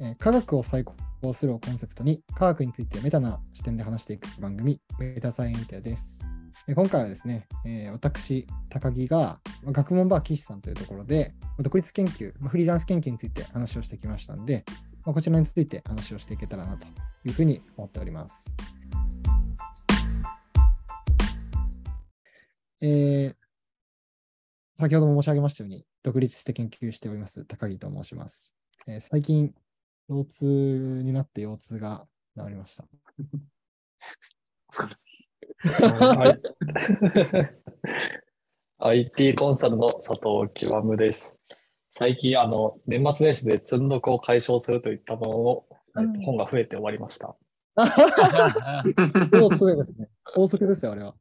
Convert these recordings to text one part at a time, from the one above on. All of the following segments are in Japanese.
えー科学を最高するをコンセプトに科学についてメタな視点で話していく番組メタサイエンティアです。えー今回はですね、えー私、高木が学問バー岸さんというところで独立研究、フリーランス研究について話をしてきましたので、まあこちらについて話をしていけたらなというふうに思っております。えー先ほども申し上げましたように、独立して研究しております、高木と申します。えー最近、腰痛になって腰痛が治りました。お疲れ様です。はい。IT コンサルの佐藤極です。最近、あの、年末年始で積んどくを解消するといったものの、えっと本が増えて終わりました。腰痛ですね。高速ですよ、あれは。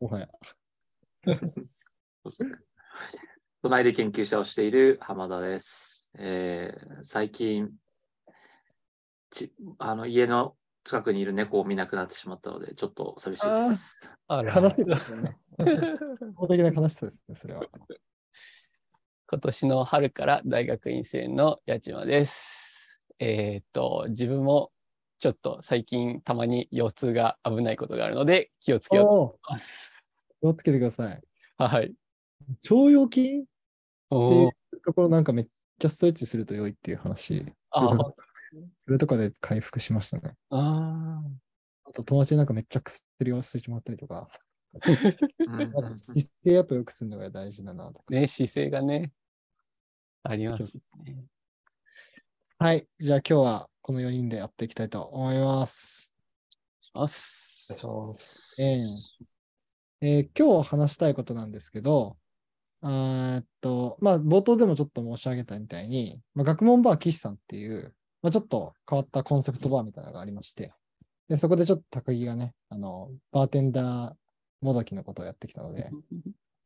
もはや。隣で研究者をしている浜田です。えー最近ちあの、家の近くにいる猫を見なくなってしまったので、ちょっと寂しいです。あら悲しいですよね。法 的な悲しさですね、それは。今年の春から大学院生の八島です。えーっと、自分もちょっと最近たまに腰痛が危ないことがあるので気をつけようと思います。気をつけてください。はい。腸腰筋っていうところなんかめっちゃストレッチすると良いっていう話。あーそれとかで回復しましたね。ああと友達になんかめっちゃ薬をしてしまったりとか、姿勢やっぱ良くするのが大事だなとか。ー。ね、姿勢がね、ありますね。はい。じゃあ今日はこの4人でやっていきたいと思います。お願いします。えええー今日話したいことなんですけど、あーっと、まあ、冒頭でもちょっと申し上げたみたいに、まあ、学問バー岸さんっていう、まあ、ちょっと変わったコンセプトバーみたいなのがありまして、でそこでちょっと高木がね、あの、バーテンダーもどきのことをやってきたので、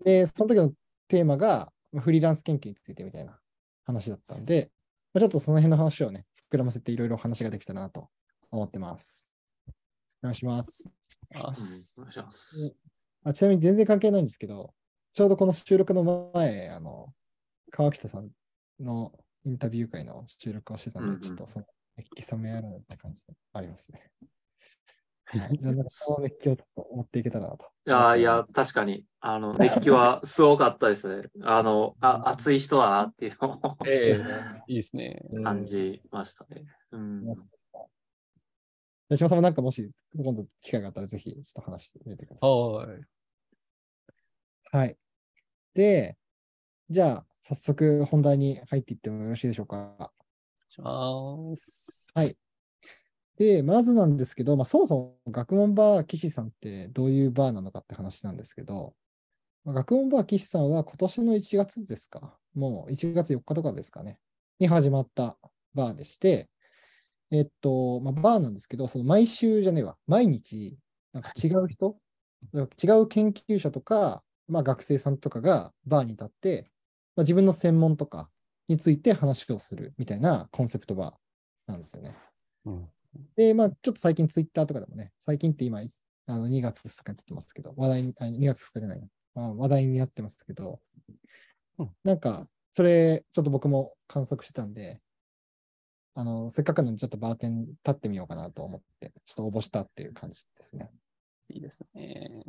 で、その時のテーマが、まあフリーランス研究についてみたいな話だったんで、まあ、ちょっとその辺の話をね、膨らませていろいろ話ができたらなと思ってます。お願いしますお願いします。あちなみに全然関係ないんですけど、ちょうどこの収録の前、あの、川北さんのインタビュー会の収録をしてたので、ちょっとその熱気冷めやらないって感じでありますね。はい。その熱気をちょっと持っていけたらなと。いやいや、確かに、あの、熱気はすごかったですね。あの、あ熱い人だなっていうのをええいいですね。うん感じましたね。うん。八島さんもなんかもし今度機会があったらぜひちょっと話してみてください。はい。はい。で、じゃあ早速本題に入っていってもよろしいでしょうか。します。はい。で、まずなんですけど、まあ、そもそも学問バー岸さんってどういうバーなのかって話なんですけど、まあ、学問バー岸さんは今年の1月ですか、もう1月4日とかですかね、に始まったバーでして、えっと、まあ、バーなんですけど、その毎週じゃねえわ、毎日、なんか違う人、違う研究者とか、まあ、学生さんとかがバーに立って、まあ、自分の専門とかについて話をするみたいなコンセプトバーなんですよね。うんで、まあ、ちょっと最近ツイッターとかでもね、最近って今、あの2月2日に撮ってますけど、話題に、あ2月2日じゃないな、まあ、話題になってますけど、うんなんか、それ、ちょっと僕も観測してたんで、あの、せっかくなのでちょっとバーテン立ってみようかなと思って、ちょっと応募したっていう感じですね。いいですね。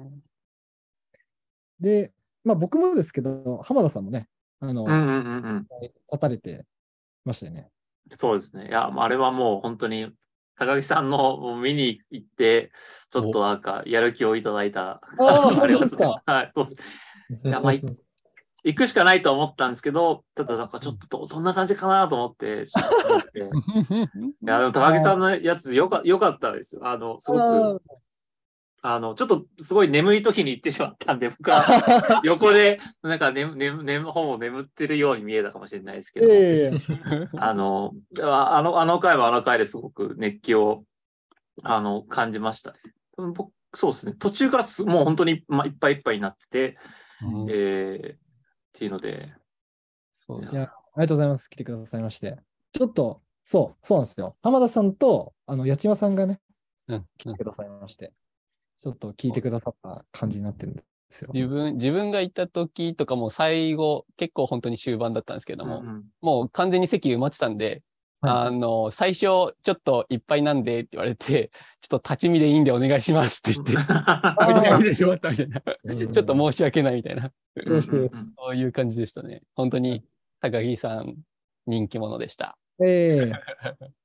で、まあ僕もですけど、浜田さんもね、あの、うんうんうんうん。立たれてましたよね。そうですね。いや、あれはもう本当に、高木さんの見に行って、ちょっとなんかやる気をいただいた感じがありますね。本は い。行くしかないと思ったんですけど、ただなんかちょっとどどんな感じかなと思って、っって。いや、でも高木さんのやつよかよかったですよ。あの、すごく、あの、ちょっとすごい眠い時に行ってしまったんで、僕は横で、なんか眠、眠、眠、本を眠ってるように見えたかもしれないですけど、ええあの、あの、あの回はあの回ですごく熱気を、あの、感じましたね。僕、そうですね。途中からすもう本当に、まあ、いっぱいいっぱいになってて、うんえー、っていうので、そうですいや、ありがとうございます。来てくださいまして。ちょっと、そう、そうなんですよ。浜田さんと、あの、八島さんがね、うんうん来てくださいまして、ちょっと聞いてくださった感じになってるんですよ。自分、自分が行った時とかも最後、結構本当に終盤だったんですけども、うんうんもう完全に席埋まってたんで、あの、最初、ちょっといっぱいなんでって言われて、ちょっと立ち見でいいんでお願いしますって言って、無理やりでしまったみたいな。ちょっと申し訳ないみたいな。そういう感じでしたね。本当に高木さん人気者でした。ええ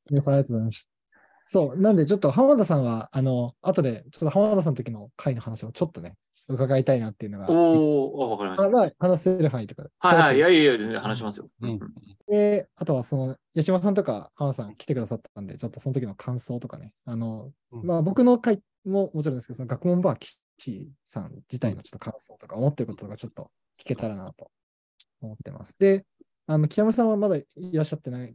皆さんありがとうございました。そう、なんでちょっと浜田さんは、あの、後で、ちょっと浜田さんの時の回の話をちょっとね、伺いたいなっていうのが。おお、わかりました。あまあ、話せる範囲とかで。はいはい、いやいやいや、全然話しますよ。うんとで、あとはその、八島さんとか浜田さん来てくださったんで、ちょっとその時の感想とかね、あの、うんまあ僕の回ももちろんですけど、その学問バー岸さん自体のちょっと感想とか、思ってることとかちょっと聞けたらなと思ってます。で、あの、木山さんはまだいらっしゃってない、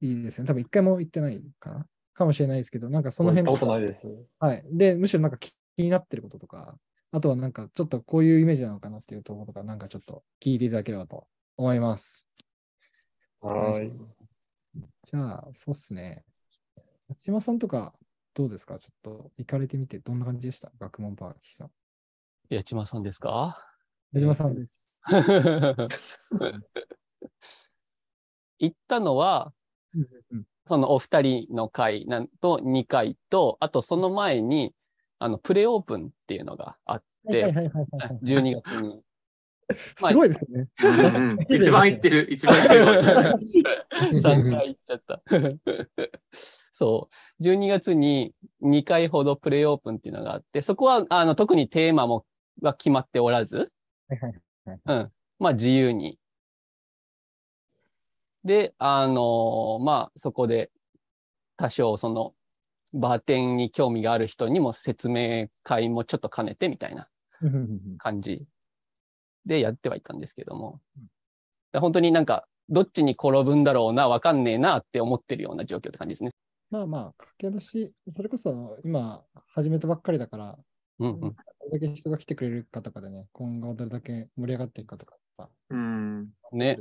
いいですね。多分一回も行ってないかなかもしれないですけど、なんかその辺ことないです。はい。で、むしろなんか気気になってることとか、あとはなんかちょっとこういうイメージなのかなっていうところとか、なんかちょっと聞いていただければと思います。はい。じゃあ、そうっすね。八島さんとかどうですか？ちょっと行かれてみてどんな感じでした？学問パーキーさん。八島さんですか？八島さんです。行ったのは、うんそのお二人の回なんと2回と、あとその前に、あの、プレオープンっていうのがあって、はいはいはい。12月に。ま あすごいですね。一番言ってる、一番言ってるかもしれない。3回行っちゃった。そう。12月に2回ほどプレイオープンっていうのがあって、そこはあの特にテーマもは決まっておらず、はいはいはいうん。まあ自由に。で、あのまあそこで多少そのバーテンに興味がある人にも説明会もちょっと兼ねてみたいな感じでやってはいたんですけども、で本当になんか、どっちに転ぶんだろうな、わかんねえなって思ってるような状況って感じですね。まあまあ、駆け出し、それこそ今始めたばっかりだから、うんうん。どれだけ人が来てくれるかとかでね、今後どれだけ盛り上がっていくかとか、まあうん。ね。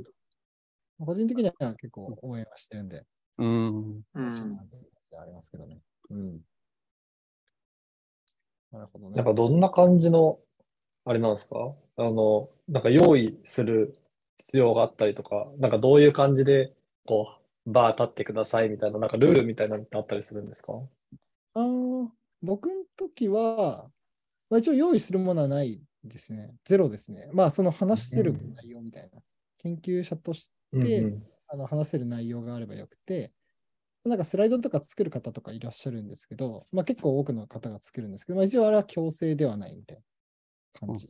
個人的には結構応援はしてるんで、ううん。う感じはありますけどね。うん。なるほどね。なんかどんな感じの、あれなんですか？あの、なんか用意する必要があったりとか、なんかどういう感じで、こう、バー立ってくださいみたいな、なんかルールみたいなのってあったりするんですか？あー僕の時は、まあ、一応用意するものはないですね。ゼロですね。まあ、その話せる内容みたいな。研究者としてでうんあの話せる内容があればよくて、なんかスライドとか作る方とかいらっしゃるんですけど、まあ、結構多くの方が作るんですけど、まあ、一応あれは強制ではないみたいな感じ。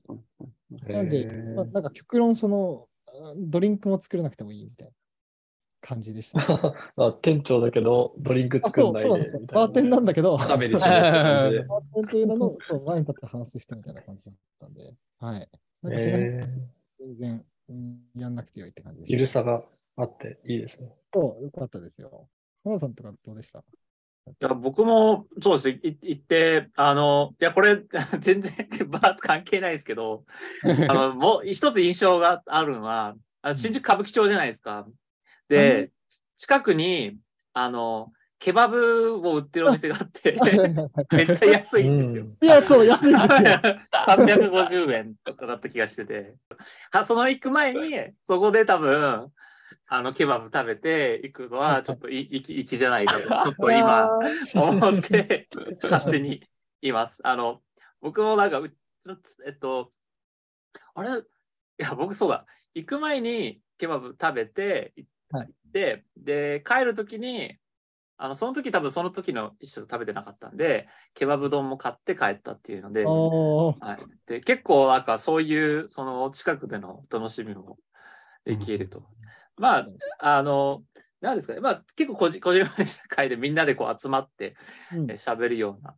なんでまあ、なんか極論、その、あドリンクも作らなくてもいいみたいな感じでした。あ店長だけど、ドリンクあ作んないですみたいな。バーテンなんだけど、おしゃべりするって感じで。バーテンという名の、そう、前に立って話す人みたいな感じだったんで、はい。なんかそ全然、うんやんなくてよいって感じでー、した。ゆるさがあっていいですね。そう、よかったですよ。浜田さんとかどうでした？いや、僕もそうですね。い行って、あの、いや、これ、全然 バーと関係ないですけど、あの、もう一つ印象があるのは、あ新宿歌舞伎町じゃないですか。で、近くに、あの、ケバブを売ってるお店があって、めっちゃ安いんですよ。うんいや、そう、安いですよ。350円とかだった気がしてて。はその行く前に、そこで多分、あの、ケバブ食べて行くのは、ちょっとい、いき、いきじゃないかと、ちょっと今、思って、勝手にいます。あの、僕もなんか、うちの、えっと、あれ？いや、僕そうだ。行く前にケバブ食べて、行はいって、で、帰るときに、あの、その時多分その時の一緒食べてなかったんで、ケバブ丼も買って帰ったっていうので、はい、で結構なんかそういうその近くでの楽しみもできると。まあ、あの、なんですかね、まあ結構こじこじんまりした会でみんなでこう集まってうん。るような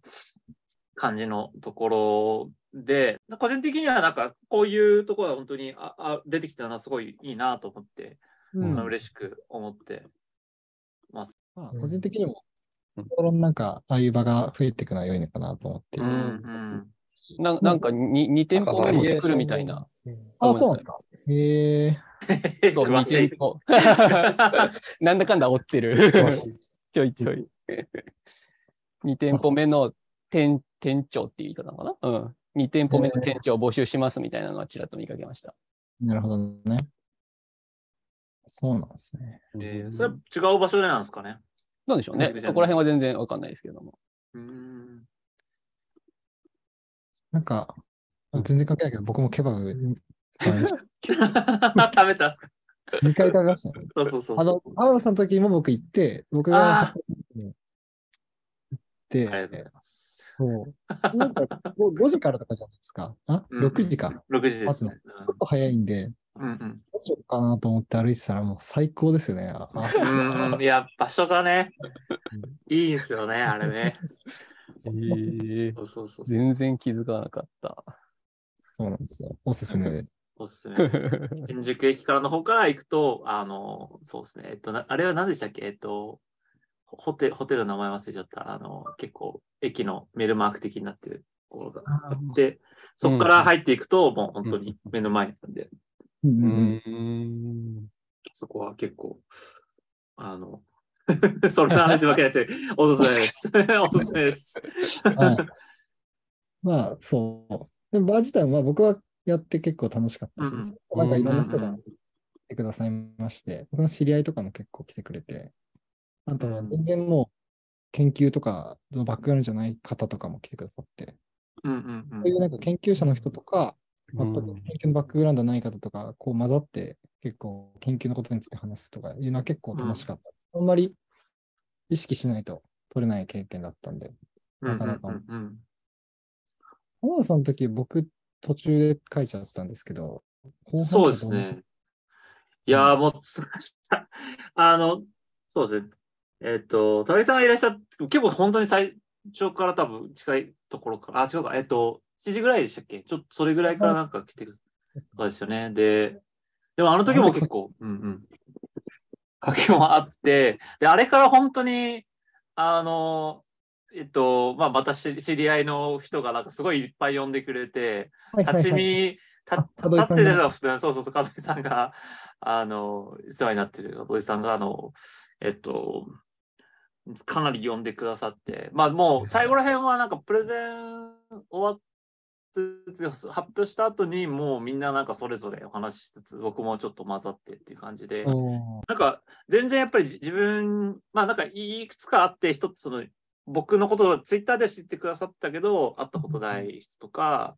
感じのところで、個人的にはなんかこういうところが本当にああ出てきたのはすごいいいなと思って、うん。嬉しく思ってまあ、個人的にもうん、心のなんか、ああいう場が増えていくのは良いのかなと思って。うんうんななんか 2, 2店舗目も作るみたいな。うん。あ、そうなんですか？へえ。そう、2詳しい店舗。なんだかんだ追ってる。ちょいちょい。2店舗目の店店長っていう言い方なのかな？うん。2店舗目の店長を募集しますみたいなのはちらっと見かけました。なるほどね。そうなんですね。えーそれは違う場所でなんですかね？なんでしょうね。そこら辺は全然わかんないですけども。うーん。なんか、全然関係ないけど、僕もケバブ食べ たんですか？た。2回食べましたね。そうそうそうあの、浜田さんの時も僕行って、僕があ行って、ありがとうございます。そう。なんか5、5時からとかじゃないですか。あ、うん ?6 時か。6時ですね。ちょっと早いんで、うんうんどうしようかなと思って歩いてたらもう最高ですよね。あうんうん。い や、場所がね、いいんですよね、あれね。えーそうそうそう。全然気づかなかった。そうなんですよ。おすすめです。おすすめです。新宿駅からの方から行くと、あの、そうですね。えっと、なあれは何でしたっけ？えっと、ホテル、ホテルの名前忘れちゃった。あの、結構、駅のメルマーク的になってるところがあって、そこから入っていくと、もう本当に目の前なんで、うんううんうんん。そこは結構、あの、それの話ばっかりやって、おすすめです。おすすめです。はいまあ、そう。でもバー自体もまあ僕はやって結構楽しかったし、うんなんかいろんな人が来てくださいまして、僕の知り合いとかも結構来てくれて、あとは全然もう研究とかのバックグラウンドじゃない方とかも来てくださって、そういうなんか研究者の人とか、全くうん。研究のバックグラウンドない方とか、こう混ざって結構研究のことについて話すとかいうのは結構楽しかったです。あんまり意識しないと取れない経験だったんで、なかなかうん。うんうん浜田さんの時僕途中で書いちゃったんですけど、そうですね。いやーもう、あの、そうですね。えっ、と、高木さんがいらっしゃって、結構本当に最初から多分近いところから、あ、違うか、えっ、と、7時ぐらいでしたっけ？ちょっとそれぐらいからなんか来てくる。そうですよね。で、でもあの時も結構、うんうん。書きもあって、で、あれから本当に、あの、えっと、まあ、私、知り合いの人がなんかすごいいっぱい呼んでくれて、立ち見、立ってた人がそうそうそう、門井さんが、あの、世話になってる門井さんが、あの、えっと、かなり呼んでくださって、まあもう最後ら辺はなんかプレゼン終わって、発表した後にもうみんななんかそれぞれお話ししつつ、僕もちょっと混ざってっていう感じで、なんか全然やっぱり自分、まあなんかいくつかあって、一つその僕のことをツイッターで知ってくださったけど、会ったことない人とか、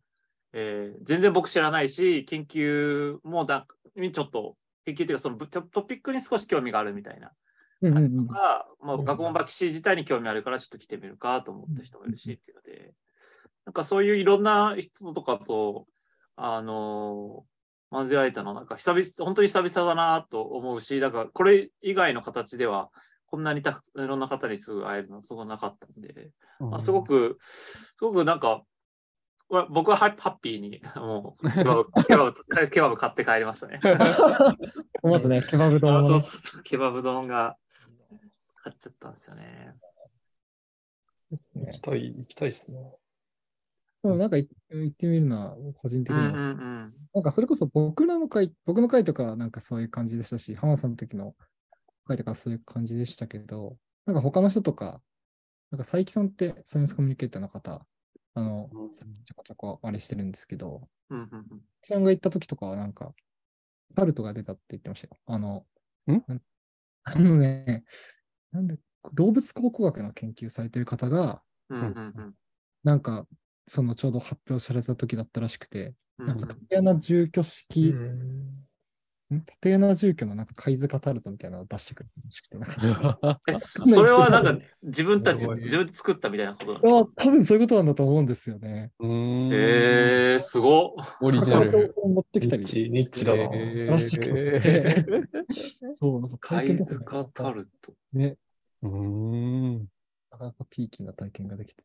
えー全然僕知らないし、研究もだちょっと、研究っていうかそのトピックに少し興味があるみたいな、学問バキシ自体に興味あるからちょっと来てみるかと思った人もいるしっていうので、なんかそういういろんな人とかと、あのー交われたの、なんか久々、本当に久々だなと思うし、だからこれ以外の形では、こんなにたくいろんな方にすぐ会えるのはすごくなかったんで、まあ、すごく、すごくなんか、僕はハッハッピーに、もう、ケバブ、ケバブ、ケバブ買って帰りましたね。まずね、ケバブ丼ねそうそうそう、ケバブ丼が買っちゃったんですよね。行きたい、行きたいですね。でもなんかい行ってみるのは個人的には、うんうんうん。なんかそれこそ僕らの回、僕の回とかはなんかそういう感じでしたし、浜田さんの時の回とかはそういう感じでしたけど、なんか他の人とか、なんか佐伯さんってサイエンスコミュニケーターの方、あの、うん。ちょこちょこあれしてるんですけど、うんうんうん。佐伯さんが行った時とかはなんか、タルトが出たって言ってましたよ。あの、あのね、なんで、動物考古学の研究されてる方が、うんうん。なんか、そのちょうど発表された時だったらしくて、うん。なんか縦穴住居式、うん。ん？縦穴住居のなんか貝塚タルトみたいなのを出してくるらしくて、なんか、え、それはなんか自分たち、自分で作ったみたいなことなんですあか多分そういうことなんだと思うんですよね。うーん。えー、すごっ。オリジナル。を持ってきたり、ニッチ、ニッチだな。えらしくー。て、そう、なんか体験貝塚タルト。ね、うーん。なかなかピーキーな体験ができて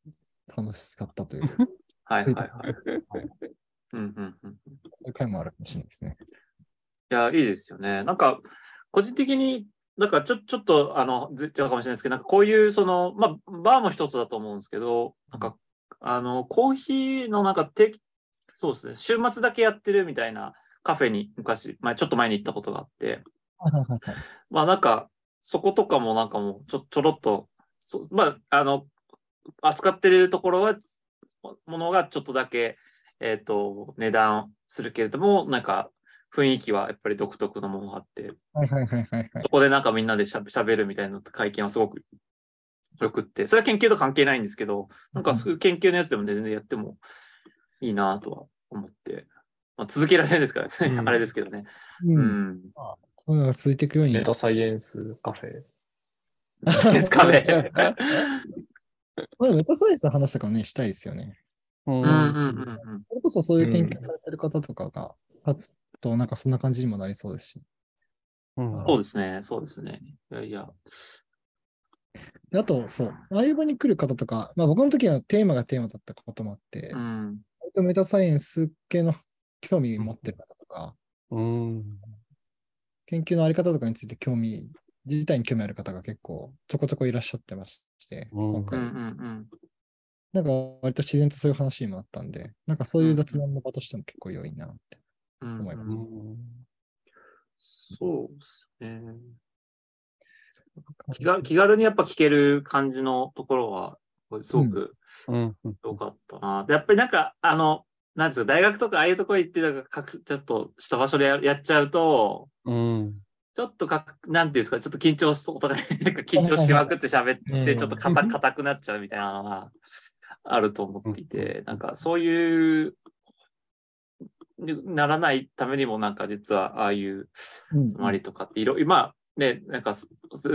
楽しかったという、はいはいはい。はいうんうんうん。そういう回もあるかもしれないですね。いや、いいですよね。なんか、個人的に、なんかちょちょっと、あの、ずっとかもしれないですけど、なんかこういう、その、まあ、バーも一つだと思うんですけど、なんか、あの、コーヒーのなんか、てそうですね、週末だけやってるみたいなカフェに昔、前、ちょっと前に行ったことがあって。まあなんか、そことかもなんかもうちょ、ちょろっと、そまあ、あの、扱ってるところは、ものがちょっとだけ、えっ、と、値段するけれども、なんか、雰囲気はやっぱり独特のものがあって、はいはいはいはいはいそ。こでなんかみんなでしゃしゃべるみたいな会見はすごくよくって、それは研究と関係ないんですけど、なんかそういう研究のやつでも全然やってもいいなとは思って、まあ、続けられないですからね、うんあれですけどね。う。うんういうのが続いていくようにメ。タサイエンスカフェ。ですかね。まあ、メタサイエンスの話とかもね、したいですよね。うんうんうんうんうん。それこそそういう研究されてる方とかが立つと、なんかそんな感じにもなりそうですし。うんそうですね、そうですね。いやいや。であと、そう、ああいう場に来る方とか、まあ僕の時はテーマがテーマだったこともあって、うん。割とメタサイエンス系の興味持ってる方とか、うん研究のあり方とかについて興味、自体に興味ある方が結構ちょこちょこいらっしゃってまして、うん今回、うんうんうん。なんか割と自然とそういう話にもあったんで、なんかそういう雑談の場としても結構良いなって。うん思いまうすんそうですね。気が気軽にやっぱ聞ける感じのところは、すごくうん良かったな。でやっぱりなんか、あの、なんですか、大学とかああいうところ行って、なんかかくちょっとした場所でややっちゃうと、うんちょっとかく、なんていうんですか、ちょっと緊張し、お互いなんか緊張しまくって喋ってちょっと硬硬くなっちゃうみたいなのがあると思っていて、なんかそういう、ならないためにも、なんか実はああいううん。集まりとかっていろいろ、まあね、なんかす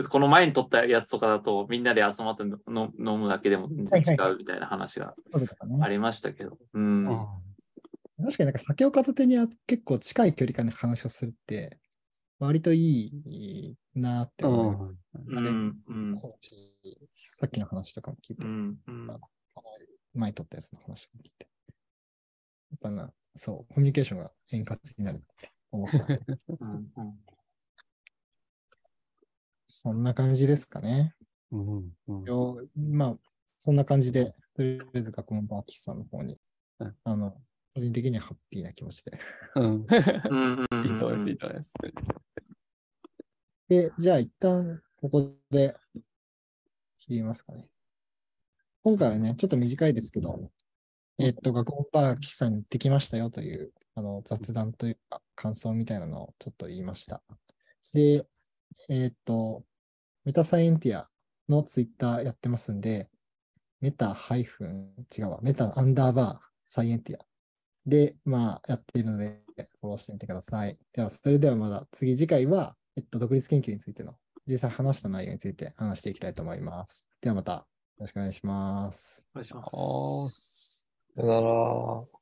この前に撮ったやつとかだとみんなで集まっての飲むだけでも全然違うみたいな話がありましたけど。うん。確かになんか酒を片手にあ結構近い距離感で話をするって、割といいなって思。うん。うん。そうだしさっきの話とかも聞いて、うん。うんこの前に撮ったやつの話も聞いて。やっぱな、そう、コミュニケーションが円滑になるって思った。うんうんそんな感じですかね。うんうんよまあ、そんな感じで、とりあえず学問バーキスさんの方に、うんあの、個人的にはハッピーな気持ちで。うんうんうんうん いいと思います、いいと思います。で、じゃあ一旦ここで切りますかね。今回はね、ちょっと短いですけど、えっと、学問バーキさんに行ってきましたよという、あの、雑談というか、感想みたいなのをちょっと言いました。で、えっと、メタサイエンティアのツイッターやってますんで、メタハイフン、違うわ、メタアンダーバーサイエンティアで、まあ、やっているので、フォローしてみてください。では、それではまだ次、次回は、えっと、独立研究についての、実際話した内容について話していきたいと思います。ではまた、よろしくお願いします。お願いします。さよなら。